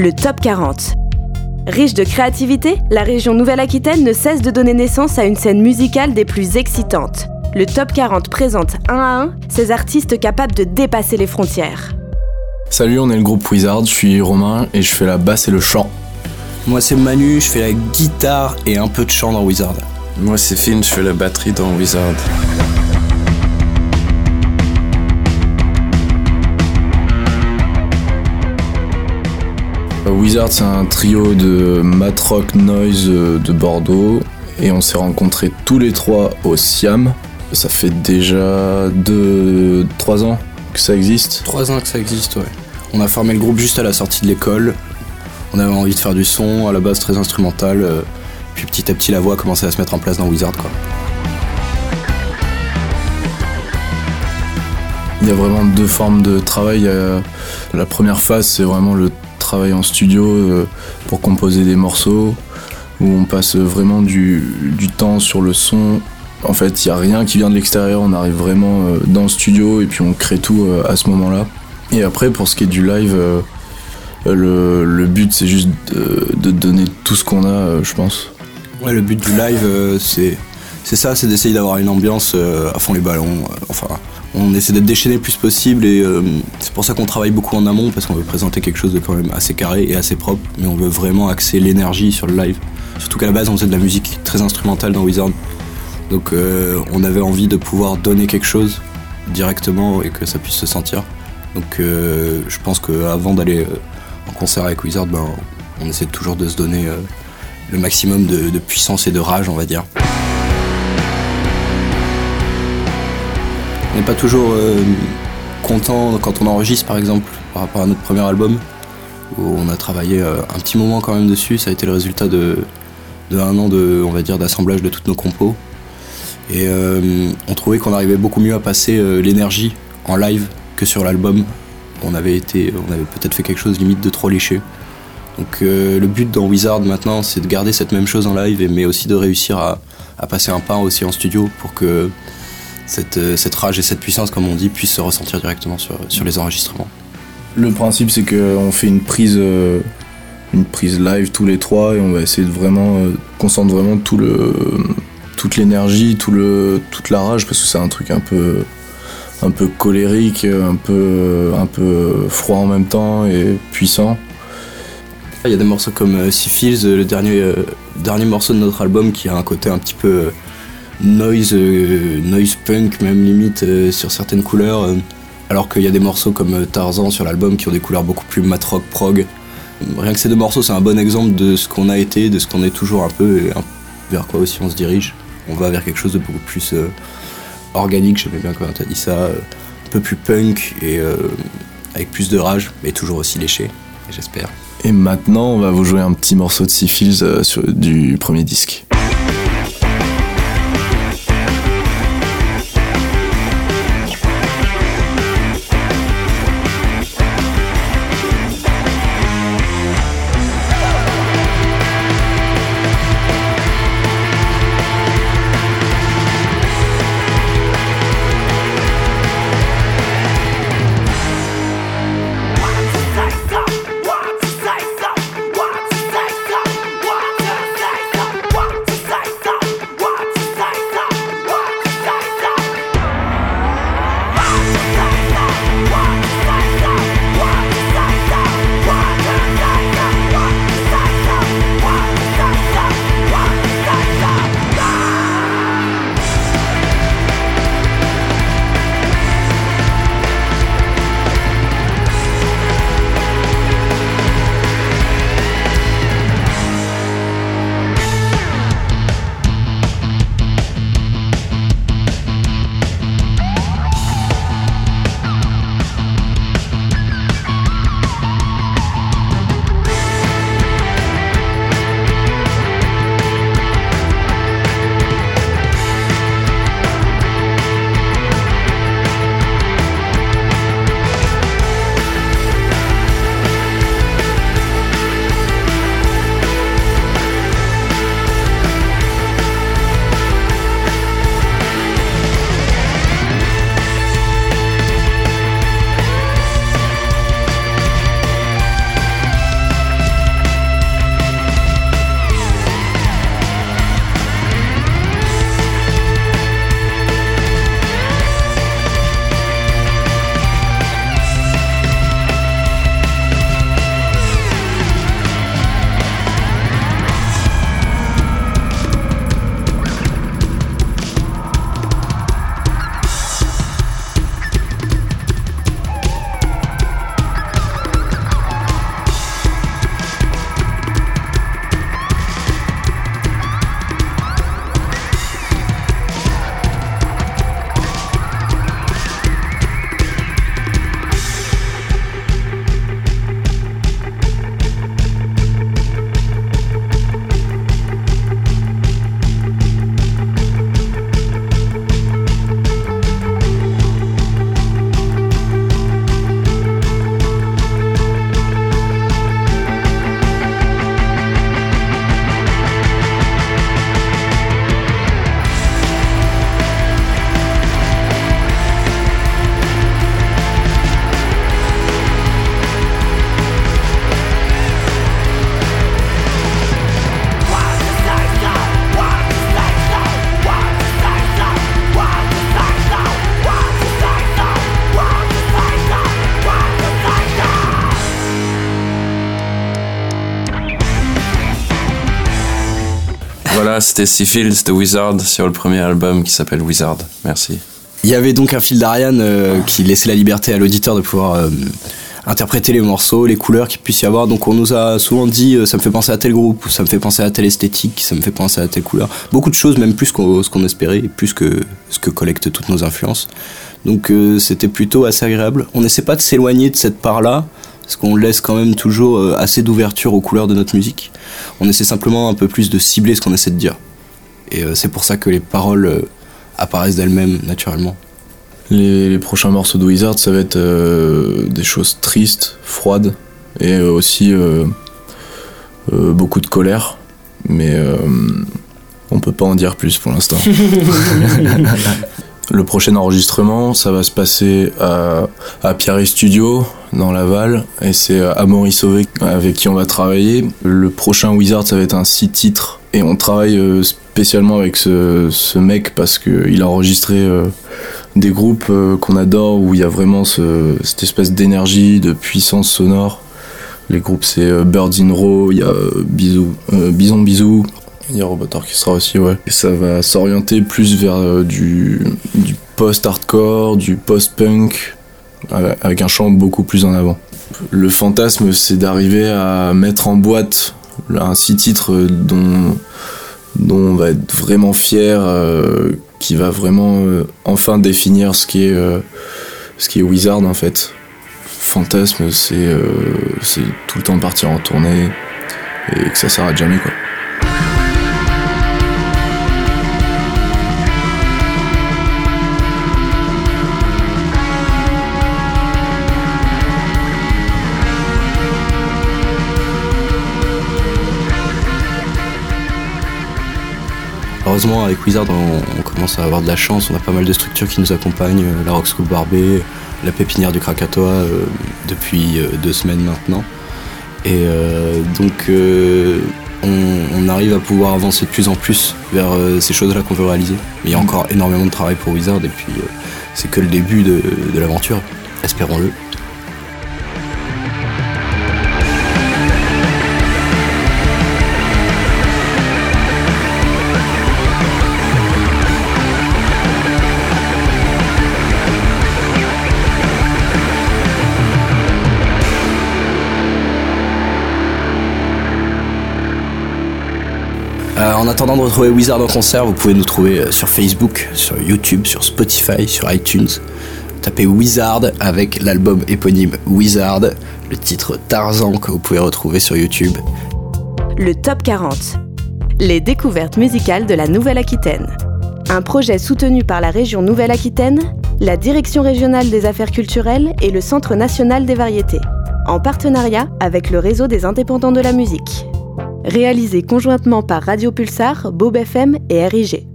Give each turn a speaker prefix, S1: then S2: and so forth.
S1: le Top 40. Riche de créativité, la région Nouvelle-Aquitaine ne cesse de donner naissance à une scène musicale des plus excitantes. Le Top 40 présente un à un ces artistes capables de dépasser les frontières.
S2: Salut, on est le groupe Wizard, je suis Romain et je fais la basse et le chant.
S3: Moi c'est Manu, je fais la guitare et un peu de chant dans Wizard.
S4: Moi c'est Finn, je fais la batterie dans Wizard.
S2: Wizard, c'est un trio de matrock noise de Bordeaux et on s'est rencontrés tous les trois au Siam. Ça fait déjà 2-3 ans que ça existe.
S3: 3 ans que ça existe, ouais. On a formé le groupe juste à la sortie de l'école. On avait envie de faire du son, à la base très instrumental. euh, Puis petit à petit, la voix a commencé à se mettre en place dans Wizard, quoi.
S2: Il y a vraiment deux formes de travail. La première phase, c'est vraiment le travail en studio euh, pour composer des morceaux, où on passe vraiment du, du temps sur le son. En fait, il n'y a rien qui vient de l'extérieur, on arrive vraiment euh, dans le studio et puis on crée tout euh, à ce moment-là. Et après, pour ce qui est du live, le, le but c'est juste de, de donner tout ce qu'on a, je pense.
S3: Ouais, le but du live, c'est c'est ça, c'est d'essayer d'avoir une ambiance euh, à fond les ballons. euh, enfin, on essaie d'être déchaîné le plus possible et euh, c'est pour ça qu'on travaille beaucoup en amont parce qu'on veut présenter quelque chose de quand même assez carré et assez propre, mais on veut vraiment axer l'énergie sur le live. Surtout qu'à la base, on faisait de la musique très instrumentale dans Wizard, donc on avait envie de pouvoir donner quelque chose directement et que ça puisse se sentir. Donc je pense qu'avant d'aller en concert avec Wizard, ben, on essaie toujours de se donner le maximum de puissance et de rage, on va dire. On n'est pas toujours euh, content quand on enregistre, par exemple, par rapport à notre premier album, où on a travaillé euh, un petit moment quand même dessus. Ça a été le résultat de, un an de, on va dire, d'assemblage de toutes nos compos. Et euh, on trouvait qu'on arrivait beaucoup mieux à passer l'énergie en live que sur l'album. On avait été, on avait peut-être fait quelque chose limite de trop léché. Donc le but dans Wizard maintenant, c'est de garder cette même chose en live, mais aussi de réussir à, à passer un pas aussi en studio pour que cette, euh, cette rage et cette puissance, comme on dit, puissent se ressentir directement sur, sur les enregistrements.
S2: Le principe, c'est qu'on fait une prise, euh, une prise live tous les trois et on va essayer de vraiment euh, concentre vraiment tout le, toute l'énergie, tout le, toute la rage parce que c'est un truc un peu, un peu colérique, un peu, un peu froid en même temps et puissant.
S3: Il y a des morceaux comme Syphilis, euh, le dernier, euh, dernier morceau de notre album, qui a un côté un petit peu noise, euh, noise punk, même limite euh, sur certaines couleurs. euh, alors qu'il y a des morceaux comme Tarzan sur l'album qui ont des couleurs beaucoup plus mat rock prog. Rien que ces deux morceaux, c'est un bon exemple de ce qu'on a été, de ce qu'on est toujours un peu, et vers quoi aussi on se dirige. On va vers quelque chose de beaucoup plus organique, j'aimais bien comment tu as dit ça, un peu plus punk et avec plus de rage, mais toujours aussi léché, j'espère.
S2: Et maintenant, on va vous jouer un petit morceau de sur, du premier disque.
S4: Voilà, c'était Seafields de Wizard sur le premier album qui s'appelle Wizard. Merci.
S3: Il y avait donc un fil d'Ariane euh, qui laissait la liberté à l'auditeur de pouvoir euh, interpréter les morceaux, les couleurs qu'il puisse y avoir. Donc on nous a souvent dit euh, ça me fait penser à tel groupe, ça me fait penser à telle esthétique, ça me fait penser à telle couleur. Beaucoup de choses, même plus ce qu'on espérait, plus que ce que collectent toutes nos influences. Donc c'était plutôt assez agréable. On n'essaie pas de s'éloigner de cette part-là, parce qu'on laisse quand même toujours assez d'ouverture aux couleurs de notre musique. On essaie simplement un peu plus de cibler ce qu'on essaie de dire. Et c'est pour ça que les paroles apparaissent d'elles-mêmes naturellement.
S2: Les, prochains morceaux de Wizard, ça va être euh, des choses tristes, froides, et euh, aussi euh, beaucoup de colère, mais on peut pas en dire plus pour l'instant. Le prochain enregistrement, ça va se passer à, Pierre Studio, dans Laval, et c'est Amaury Sauvé avec qui on va travailler. Le prochain Wizard, ça va être un six titres, et on travaille spécialement avec ce, mec parce qu'il a enregistré euh, des groupes euh, qu'on adore où il y a vraiment cette espèce d'énergie, de puissance sonore. Les groupes c'est euh, Birds in Row, il y a Bisou, Bison Bisou, il y a Robot Orchestra aussi, ouais. Et ça va s'orienter plus vers du, du post-hardcore, du post-punk, avec un chant beaucoup plus en avant. Le fantasme, c'est d'arriver à mettre en boîte un six titres dont dont on va être vraiment fier, euh, qui va vraiment euh, enfin définir ce qui est, euh, ce qui est Wizard en fait. Fantasme, c'est tout le temps partir en tournée et que ça s'arrête jamais quoi.
S3: Heureusement, avec Wizard, on, commence à avoir de la chance. On a pas mal de structures qui nous accompagnent. Euh, la Rock School Barbet, la pépinière du Krakatoa euh, depuis euh, deux semaines maintenant. Et donc, on, arrive à pouvoir avancer de plus en plus vers ces choses-là qu'on veut réaliser. Mais il y a encore énormément de travail pour Wizard et puis c'est que le début de l'aventure, espérons-le. Euh, en attendant de retrouver Wizard en concert, vous pouvez nous trouver euh, sur Facebook, sur YouTube, sur Spotify, sur iTunes. Tapez Wizard avec l'album éponyme Wizard, le titre Tarzan que vous pouvez retrouver sur YouTube.
S1: Le Top 40. Les découvertes musicales de la Nouvelle-Aquitaine. Un projet soutenu par la région Nouvelle-Aquitaine, la Direction régionale des affaires culturelles et le Centre national des variétés, en partenariat avec le réseau des indépendants de la musique réalisé conjointement par Radio Pulsar, Bob FM et RIG.